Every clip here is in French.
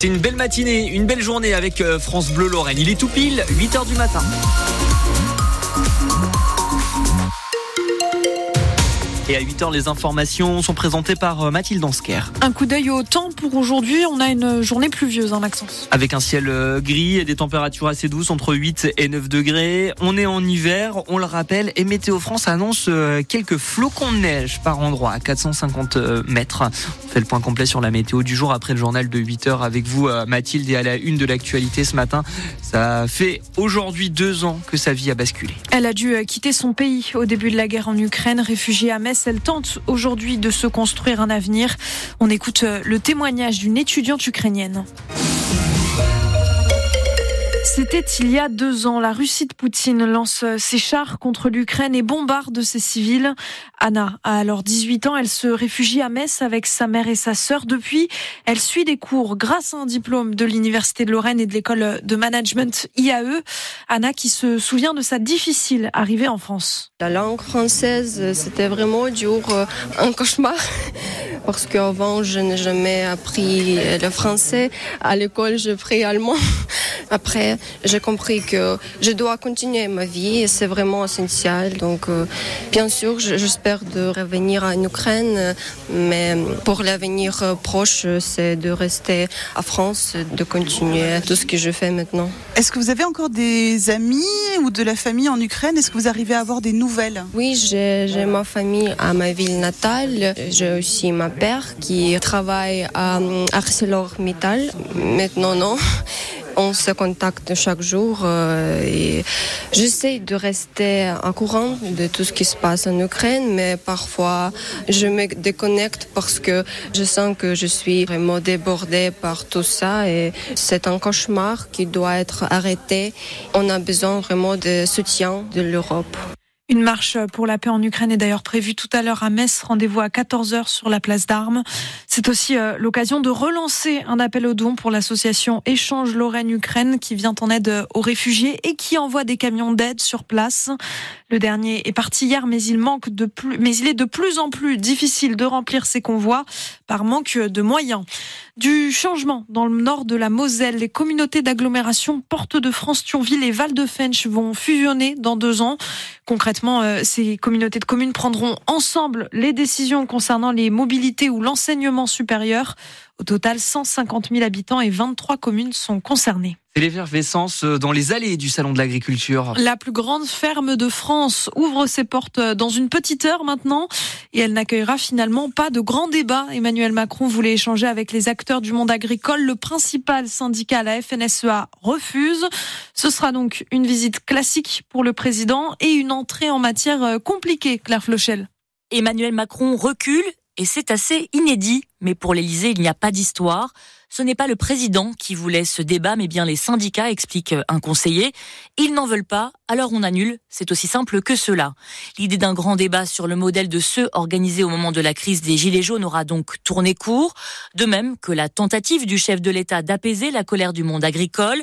C'est une belle matinée, une belle journée avec euh, France Bleu Lorraine. Il est tout pile 8h du matin. Et à 8h, les informations sont présentées par euh, Mathilde Ansker. Un coup d'œil au temps pour aujourd'hui. On a une journée pluvieuse, en Maxence. Avec un ciel euh, gris et des températures assez douces, entre 8 et 9 degrés. On est en hiver, on le rappelle, et Météo France annonce euh, quelques flocons de neige par endroit à 450 mètres. On fait le point complet sur la météo du jour après le journal de 8h avec vous, Mathilde, et à la une de l'actualité ce matin. Ça fait aujourd'hui deux ans que sa vie a basculé. Elle a dû quitter son pays au début de la guerre en Ukraine, réfugiée à Metz elle tente aujourd'hui de se construire un avenir. On écoute euh, le témoignage d'une étudiante ukrainienne. C'était il y a deux ans. La Russie de Poutine lance ses chars contre l'Ukraine et bombarde ses civils. Anna a alors 18 ans. Elle se réfugie à Metz avec sa mère et sa sœur. Depuis, elle suit des cours grâce à un diplôme de l'Université de Lorraine et de l'école de management IAE. Anna qui se souvient de sa difficile arrivée en France. La langue française, c'était vraiment dur, euh, un cauchemar parce qu'avant, je n'ai jamais appris le français. À l'école, j'ai pris allemand. Après, j'ai compris que je dois continuer ma vie et c'est vraiment essentiel. Donc, euh, bien sûr, j'espère de revenir en Ukraine, mais pour l'avenir proche, c'est de rester en France, de continuer tout ce que je fais maintenant. Est-ce que vous avez encore des amis ou de la famille en Ukraine? Est-ce que vous arrivez à avoir des nouvelles? Oui, j'ai ma famille à ma ville natale. J'ai aussi ma père qui travaille à ArcelorMittal. Maintenant, non. On se contacte chaque jour euh, et j'essaie de rester en courant de tout ce qui se passe en Ukraine, mais parfois je me déconnecte parce que je sens que je suis vraiment débordée par tout ça et c'est un cauchemar qui doit être arrêté. On a besoin vraiment de soutien de l'Europe. Une marche pour la paix en Ukraine est d'ailleurs prévue tout à l'heure à Metz. Rendez-vous à 14h sur la place d'Armes. C'est aussi euh, l'occasion de relancer un appel aux dons pour l'association Échange Lorraine-Ukraine qui vient en aide aux réfugiés et qui envoie des camions d'aide sur place. Le dernier est parti hier, mais il manque de plus, mais il est de plus en plus difficile de remplir ses convois par manque de moyens. Du changement dans le nord de la Moselle, les communautés d'agglomération Porte de France, Thionville et Val de Fench vont fusionner dans deux ans. Concrètement, euh, ces communautés de communes prendront ensemble les décisions concernant les mobilités ou l'enseignement supérieur. Au total, 150 000 habitants et 23 communes sont concernées. C'est l'effervescence euh, dans les allées du Salon de l'Agriculture. La plus grande ferme de France ouvre ses portes dans une petite heure maintenant et elle n'accueillera finalement pas de grand débat. Emmanuel Macron voulait échanger avec les acteurs du monde agricole. Le principal syndicat, la FNSEA, refuse. Ce sera donc une visite classique pour le président et une entrée en matière euh, compliquée, Claire Flochel. Emmanuel Macron recule et c'est assez inédit. Mais pour l'Élysée, il n'y a pas d'histoire. Ce n'est pas le président qui voulait ce débat, mais bien les syndicats, explique un conseiller. Ils n'en veulent pas, alors on annule. C'est aussi simple que cela. L'idée d'un grand débat sur le modèle de ceux organisés au moment de la crise des Gilets jaunes aura donc tourné court, de même que la tentative du chef de l'État d'apaiser la colère du monde agricole.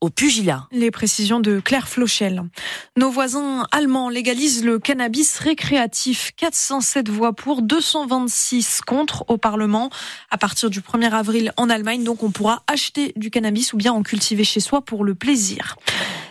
au pugilat. Les précisions de Claire Flochel. Nos voisins allemands légalisent le cannabis récréatif. 407 voix pour, 226 contre au Parlement. À partir du 1er avril en Allemagne, donc on pourra acheter du cannabis ou bien en cultiver chez soi pour le plaisir.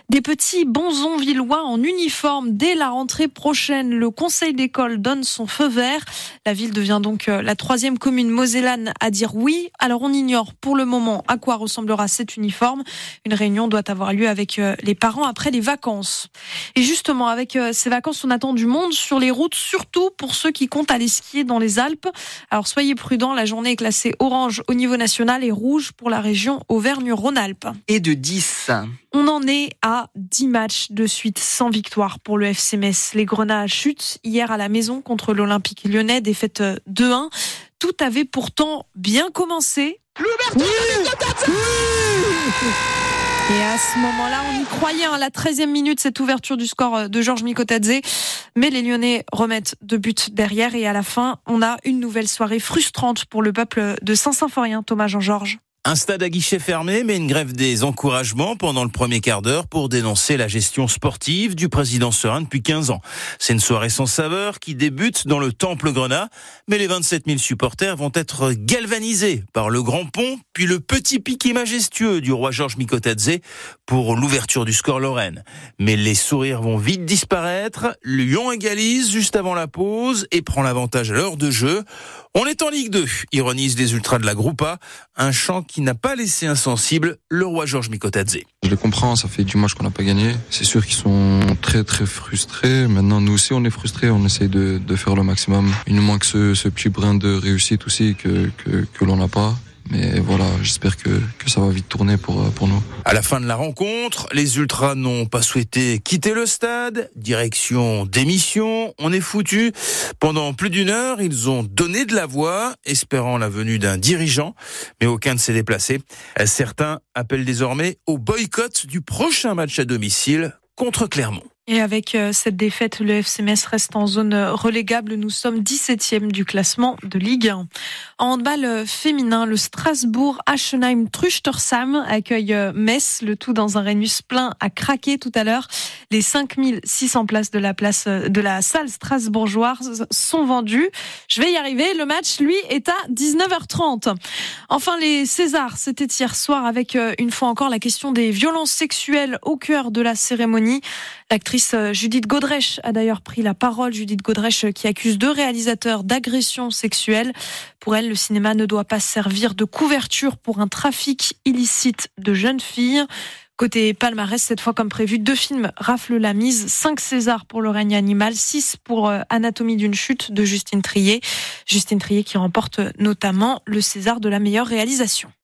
Des petits bonzons villois en uniforme dès la rentrée prochaine. Le conseil d'école donne son feu vert. La ville devient donc euh, la troisième commune mosellane à dire oui. Alors on ignore pour le moment à quoi ressemblera cet uniforme. Une réunion doit avoir lieu avec euh, les parents après les vacances. Et justement, avec euh, ces vacances, on attend du monde sur les routes, surtout pour ceux qui comptent aller skier dans les Alpes. Alors soyez prudents, la journée est classée orange au niveau national et rouge pour la région Auvergne-Rhône-Alpes. Et de 10. On en est à 10 matchs de suite sans victoire pour le FC Metz. Les Grenats chutent hier à la maison contre l'Olympique lyonnais, défaite 2-1. Tout avait pourtant bien commencé. Et à ce moment-là, on y croyait, à hein, la 13e minute, cette ouverture du score euh, de Georges Mikotadze. Mais les Lyonnais remettent deux buts derrière et à la fin, on a une nouvelle soirée frustrante pour le peuple de Saint-Symphorien, Thomas Jean-Georges. Un stade à guichet fermé, mais une grève des encouragements pendant le premier quart d'heure pour dénoncer la gestion sportive du président Serein depuis 15 ans. C'est une soirée sans saveur qui débute dans le Temple Grenat, mais les 27 000 supporters vont être galvanisés par le grand pont, puis le petit piqué majestueux du roi Georges Mikotadze pour l'ouverture du score Lorraine. Mais les sourires vont vite disparaître. Lyon égalise juste avant la pause et prend l'avantage à l'heure de jeu. On est en Ligue 2, ironise les ultras de la Groupa, un chant qui n'a pas laissé insensible le roi Georges Mikotadze. Je les comprends, ça fait du match qu'on n'a pas gagné. C'est sûr qu'ils sont très très frustrés. Maintenant, nous aussi, on est frustrés, on essaye de, faire le maximum. Il nous manque ce, ce petit brin de réussite aussi que, que l'on n'a pas. Mais voilà, j'espère que, que ça va vite tourner pour, euh, pour nous. À la fin de la rencontre, les Ultras n'ont pas souhaité quitter le stade. Direction démission, on est foutu. Pendant plus d'une heure, ils ont donné de la voix, espérant la venue d'un dirigeant, mais aucun ne s'est déplacé. Certains appellent désormais au boycott du prochain match à domicile contre Clermont. Et avec euh, cette défaite, le FCMS reste en zone relégable. Nous sommes 17e du classement de Ligue 1. En handball euh, féminin, le Strasbourg Aschenheim Truchtersam accueille euh, Metz, le tout dans un Rhenus plein à craquer tout à l'heure. Les 5600 places de la place de la salle strasbourgeoise sont vendues. Je vais y arriver. Le match, lui, est à 19h30. Enfin, les Césars, c'était hier soir avec une fois encore la question des violences sexuelles au cœur de la cérémonie. L'actrice euh, Judith Godrèche a d'ailleurs pris la parole. Judith Godrèche euh, qui accuse deux réalisateurs d'agression sexuelle. Pour elle, le cinéma ne doit pas servir de couverture pour un trafic illicite de jeunes filles. Côté palmarès, cette fois comme prévu, deux films raflent la mise, cinq Césars pour Le règne animal, six pour euh, Anatomie d'une chute de Justine Trier. Justine Trier qui remporte notamment le César de la meilleure réalisation.